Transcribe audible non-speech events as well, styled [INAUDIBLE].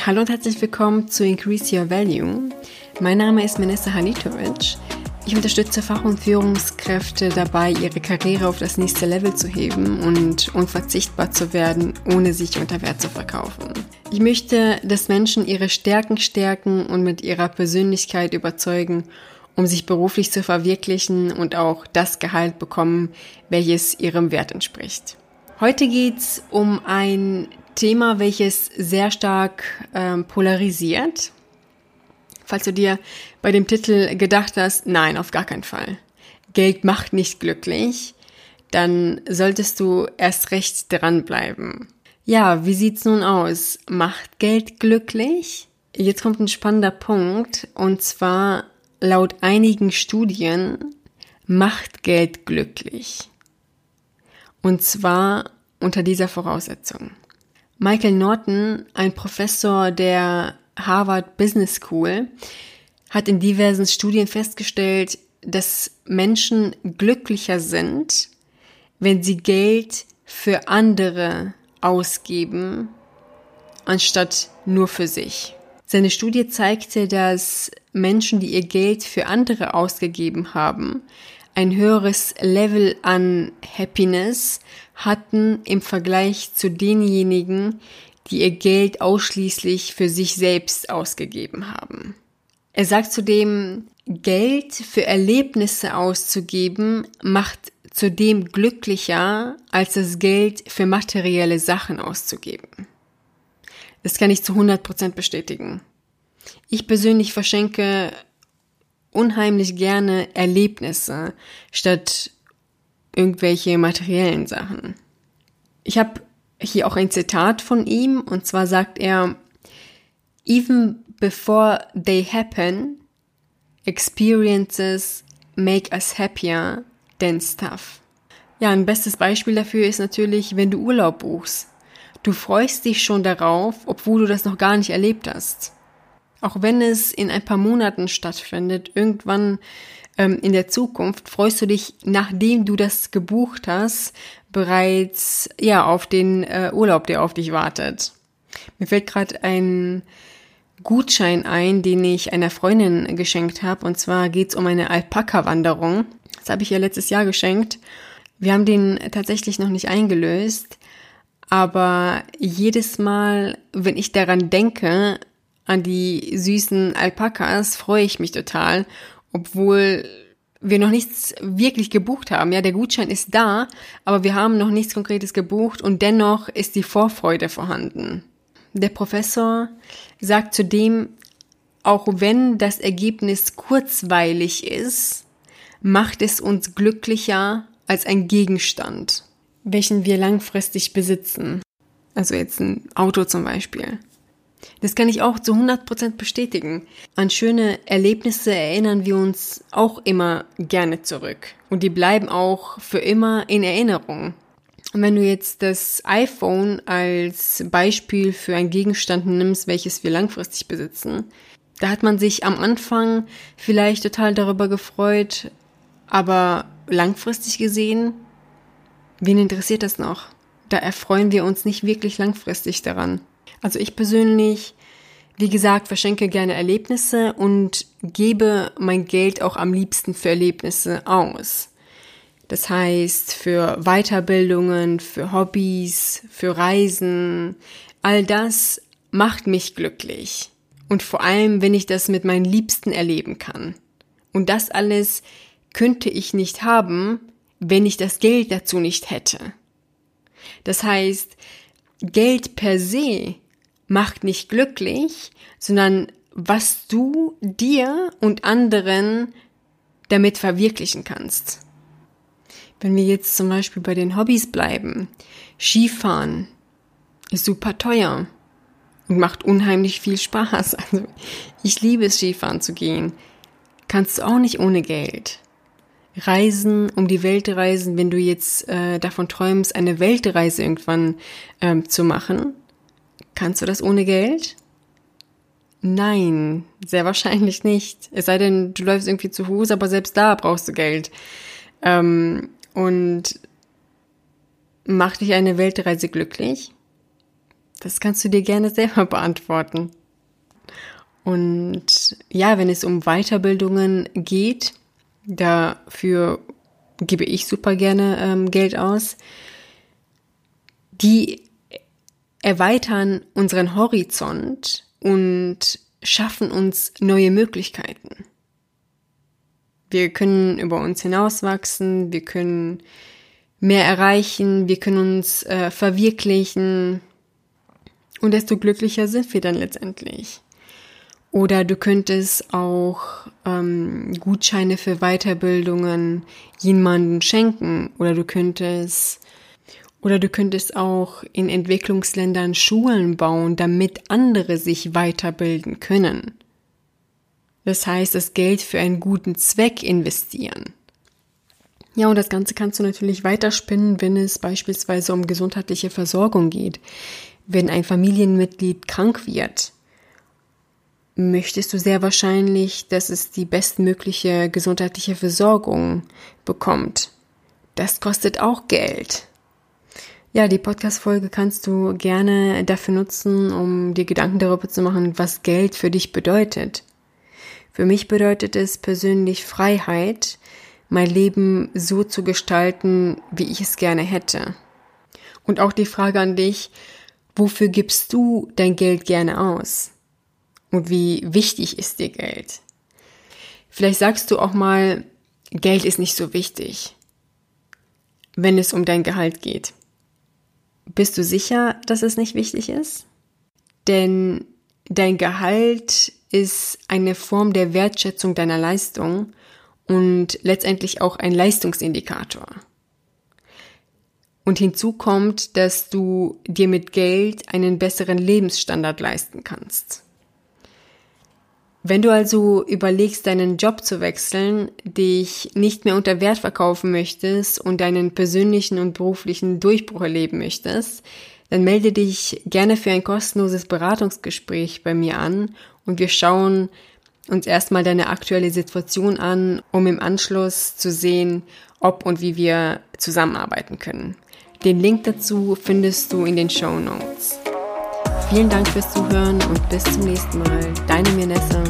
Hallo und herzlich willkommen zu Increase Your Value. Mein Name ist Vanessa Hanitovic. Ich unterstütze Fach- und Führungskräfte dabei, ihre Karriere auf das nächste Level zu heben und unverzichtbar zu werden, ohne sich unter Wert zu verkaufen. Ich möchte, dass Menschen ihre Stärken stärken und mit ihrer Persönlichkeit überzeugen, um sich beruflich zu verwirklichen und auch das Gehalt bekommen, welches ihrem Wert entspricht. Heute geht's um ein Thema, welches sehr stark ähm, polarisiert. Falls du dir bei dem Titel gedacht hast, nein, auf gar keinen Fall. Geld macht nicht glücklich, dann solltest du erst recht dranbleiben. Ja, wie sieht's nun aus? Macht Geld glücklich? Jetzt kommt ein spannender Punkt und zwar laut einigen Studien macht Geld glücklich. Und zwar unter dieser Voraussetzung. Michael Norton, ein Professor der Harvard Business School, hat in diversen Studien festgestellt, dass Menschen glücklicher sind, wenn sie Geld für andere ausgeben, anstatt nur für sich. Seine Studie zeigte, dass Menschen, die ihr Geld für andere ausgegeben haben, ein höheres Level an Happiness hatten im Vergleich zu denjenigen, die ihr Geld ausschließlich für sich selbst ausgegeben haben. Er sagt zudem, Geld für Erlebnisse auszugeben macht zudem glücklicher, als das Geld für materielle Sachen auszugeben. Das kann ich zu 100% bestätigen. Ich persönlich verschenke unheimlich gerne Erlebnisse statt irgendwelche materiellen Sachen. Ich habe hier auch ein Zitat von ihm und zwar sagt er, Even before they happen, experiences make us happier than stuff. Ja, ein bestes Beispiel dafür ist natürlich, wenn du Urlaub buchst. Du freust dich schon darauf, obwohl du das noch gar nicht erlebt hast. Auch wenn es in ein paar Monaten stattfindet, irgendwann ähm, in der Zukunft, freust du dich, nachdem du das gebucht hast, bereits ja auf den äh, Urlaub, der auf dich wartet. Mir fällt gerade ein Gutschein ein, den ich einer Freundin geschenkt habe. Und zwar geht's um eine Alpaka-Wanderung. Das habe ich ihr letztes Jahr geschenkt. Wir haben den tatsächlich noch nicht eingelöst. Aber jedes Mal, wenn ich daran denke, an die süßen Alpakas freue ich mich total, obwohl wir noch nichts wirklich gebucht haben. Ja, der Gutschein ist da, aber wir haben noch nichts Konkretes gebucht und dennoch ist die Vorfreude vorhanden. Der Professor sagt zudem, auch wenn das Ergebnis kurzweilig ist, macht es uns glücklicher als ein Gegenstand, welchen wir langfristig besitzen. Also jetzt ein Auto zum Beispiel. Das kann ich auch zu 100% bestätigen. An schöne Erlebnisse erinnern wir uns auch immer gerne zurück. Und die bleiben auch für immer in Erinnerung. Und wenn du jetzt das iPhone als Beispiel für ein Gegenstand nimmst, welches wir langfristig besitzen, da hat man sich am Anfang vielleicht total darüber gefreut, aber langfristig gesehen, wen interessiert das noch? Da erfreuen wir uns nicht wirklich langfristig daran. Also ich persönlich, wie gesagt, verschenke gerne Erlebnisse und gebe mein Geld auch am liebsten für Erlebnisse aus. Das heißt, für Weiterbildungen, für Hobbys, für Reisen, all das macht mich glücklich. Und vor allem, wenn ich das mit meinen Liebsten erleben kann. Und das alles könnte ich nicht haben, wenn ich das Geld dazu nicht hätte. Das heißt, Geld per se macht nicht glücklich, sondern was du dir und anderen damit verwirklichen kannst. Wenn wir jetzt zum Beispiel bei den Hobbys bleiben, Skifahren ist super teuer und macht unheimlich viel Spaß. [LAUGHS] Also ich liebe es, Skifahren zu gehen. Kannst du auch nicht ohne Geld. Reisen, um die Welt reisen, wenn du jetzt äh, davon träumst, eine Weltreise irgendwann ähm, zu machen, Kannst du das ohne Geld? Nein, sehr wahrscheinlich nicht. Es sei denn, du läufst irgendwie zu Fuß, aber selbst da brauchst du Geld. Ähm, und macht dich eine Weltreise glücklich? Das kannst du dir gerne selber [LAUGHS] beantworten. Und ja, wenn es um Weiterbildungen geht, dafür gebe ich super gerne ähm, Geld aus. Die erweitern unseren Horizont und schaffen uns neue Möglichkeiten. Wir können über uns hinauswachsen, wir können mehr erreichen, wir können uns äh, verwirklichen und desto glücklicher sind wir dann letztendlich. Oder du könntest auch ähm, Gutscheine für Weiterbildungen jemanden schenken. Oder du könntest oder du könntest auch in Entwicklungsländern Schulen bauen, damit andere sich weiterbilden können. Das heißt, das Geld für einen guten Zweck investieren. Ja, und das Ganze kannst du natürlich weiterspinnen, wenn es beispielsweise um gesundheitliche Versorgung geht. Wenn ein Familienmitglied krank wird, möchtest du sehr wahrscheinlich, dass es die bestmögliche gesundheitliche Versorgung bekommt. Das kostet auch Geld. Ja, die Podcast-Folge kannst du gerne dafür nutzen, um dir Gedanken darüber zu machen, was Geld für dich bedeutet. Für mich bedeutet es persönlich Freiheit, mein Leben so zu gestalten, wie ich es gerne hätte. Und auch die Frage an dich, wofür gibst du dein Geld gerne aus? und wie wichtig ist dir Geld? Vielleicht sagst du auch mal, Geld ist nicht so wichtig, wenn es um dein Gehalt geht. Bist du sicher, dass es nicht wichtig ist? Denn dein Gehalt ist eine Form der Wertschätzung deiner Leistung und letztendlich auch ein Leistungsindikator. Und hinzu kommt, dass du dir mit Geld einen besseren Lebensstandard leisten kannst. Wenn du also überlegst, deinen Job zu wechseln, dich nicht mehr unter Wert verkaufen möchtest und deinen persönlichen und beruflichen Durchbruch erleben möchtest, dann melde dich gerne für ein kostenloses Beratungsgespräch bei mir an und wir schauen uns erstmal deine aktuelle Situation an, um im Anschluss zu sehen, ob und wie wir zusammenarbeiten können. Den Link dazu findest du in den Show Notes. Vielen Dank fürs Zuhören und bis zum nächsten Mal. Deine Mirnessa.